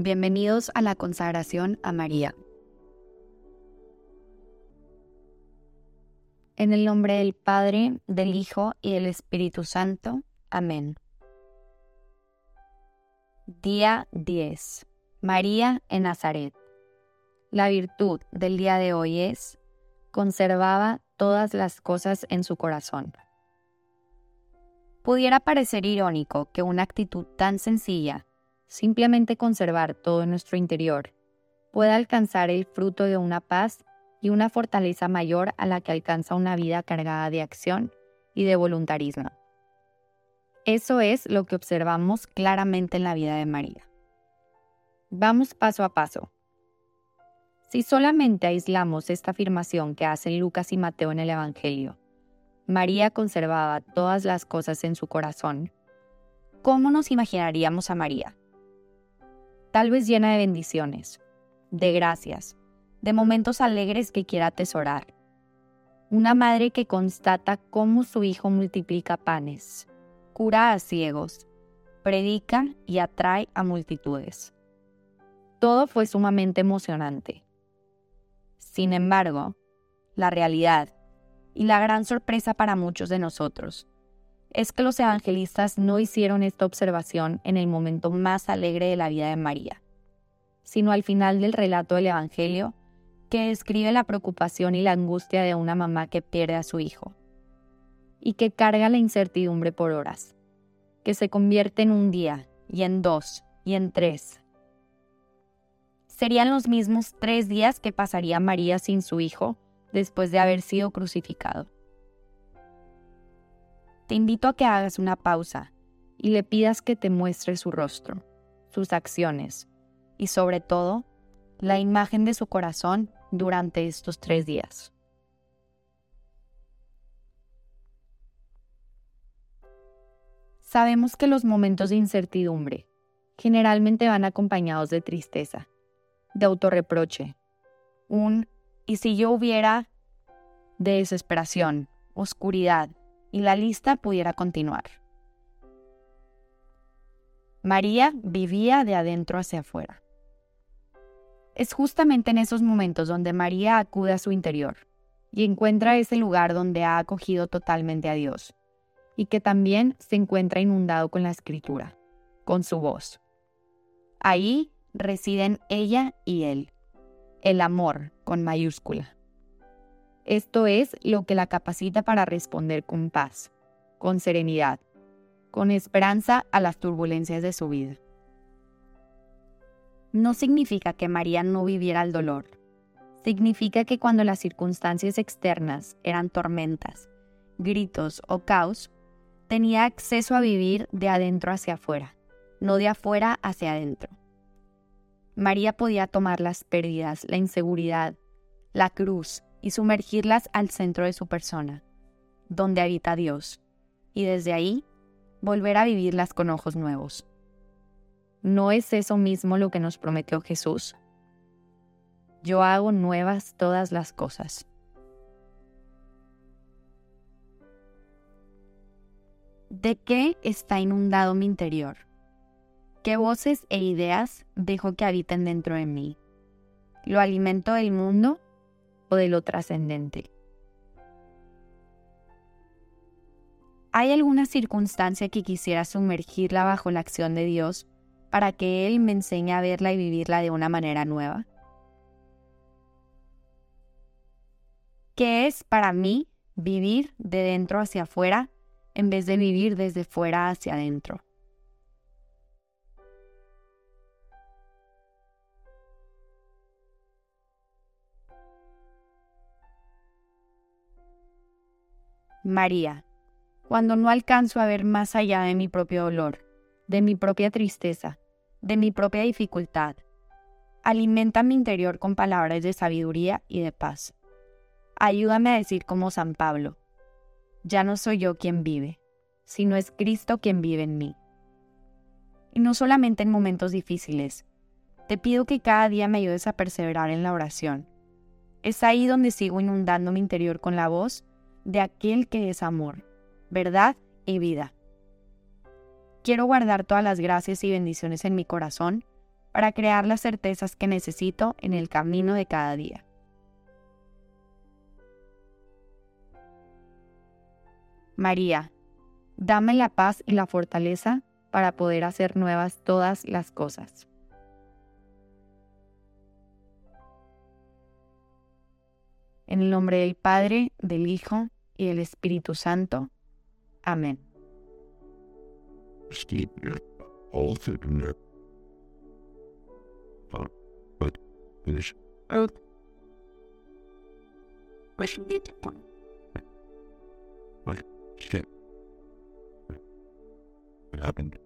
Bienvenidos a la consagración a María. En el nombre del Padre, del Hijo y del Espíritu Santo. Amén. Día 10. María en Nazaret. La virtud del día de hoy es, conservaba todas las cosas en su corazón. Pudiera parecer irónico que una actitud tan sencilla simplemente conservar todo nuestro interior, puede alcanzar el fruto de una paz y una fortaleza mayor a la que alcanza una vida cargada de acción y de voluntarismo. Eso es lo que observamos claramente en la vida de María. Vamos paso a paso. Si solamente aislamos esta afirmación que hacen Lucas y Mateo en el Evangelio, María conservaba todas las cosas en su corazón, ¿cómo nos imaginaríamos a María? Tal vez llena de bendiciones, de gracias, de momentos alegres que quiera atesorar. Una madre que constata cómo su hijo multiplica panes, cura a ciegos, predica y atrae a multitudes. Todo fue sumamente emocionante. Sin embargo, la realidad y la gran sorpresa para muchos de nosotros es que los evangelistas no hicieron esta observación en el momento más alegre de la vida de María, sino al final del relato del Evangelio, que describe la preocupación y la angustia de una mamá que pierde a su hijo, y que carga la incertidumbre por horas, que se convierte en un día, y en dos, y en tres. Serían los mismos tres días que pasaría María sin su hijo después de haber sido crucificado te invito a que hagas una pausa y le pidas que te muestre su rostro, sus acciones y sobre todo la imagen de su corazón durante estos tres días. Sabemos que los momentos de incertidumbre generalmente van acompañados de tristeza, de autorreproche, un ¿y si yo hubiera? de desesperación, oscuridad, y la lista pudiera continuar. María vivía de adentro hacia afuera. Es justamente en esos momentos donde María acude a su interior y encuentra ese lugar donde ha acogido totalmente a Dios y que también se encuentra inundado con la escritura, con su voz. Ahí residen ella y él, el amor con mayúscula. Esto es lo que la capacita para responder con paz, con serenidad, con esperanza a las turbulencias de su vida. No significa que María no viviera el dolor. Significa que cuando las circunstancias externas eran tormentas, gritos o caos, tenía acceso a vivir de adentro hacia afuera, no de afuera hacia adentro. María podía tomar las pérdidas, la inseguridad, la cruz, y sumergirlas al centro de su persona, donde habita Dios, y desde ahí volver a vivirlas con ojos nuevos. ¿No es eso mismo lo que nos prometió Jesús? Yo hago nuevas todas las cosas. ¿De qué está inundado mi interior? ¿Qué voces e ideas dejo que habiten dentro de mí? ¿Lo alimento del mundo o de lo trascendente. ¿Hay alguna circunstancia que quisiera sumergirla bajo la acción de Dios para que Él me enseñe a verla y vivirla de una manera nueva? ¿Qué es para mí vivir de dentro hacia afuera en vez de vivir desde fuera hacia adentro? María, cuando no alcanzo a ver más allá de mi propio dolor, de mi propia tristeza, de mi propia dificultad, alimenta mi interior con palabras de sabiduría y de paz. Ayúdame a decir como San Pablo, ya no soy yo quien vive, sino es Cristo quien vive en mí. Y no solamente en momentos difíciles, te pido que cada día me ayudes a perseverar en la oración. Es ahí donde sigo inundando mi interior con la voz de aquel que es amor, verdad y vida. Quiero guardar todas las gracias y bendiciones en mi corazón para crear las certezas que necesito en el camino de cada día. María, dame la paz y la fortaleza para poder hacer nuevas todas las cosas. En el nombre del Padre, del Hijo y del Espíritu Santo. Amén. Happened?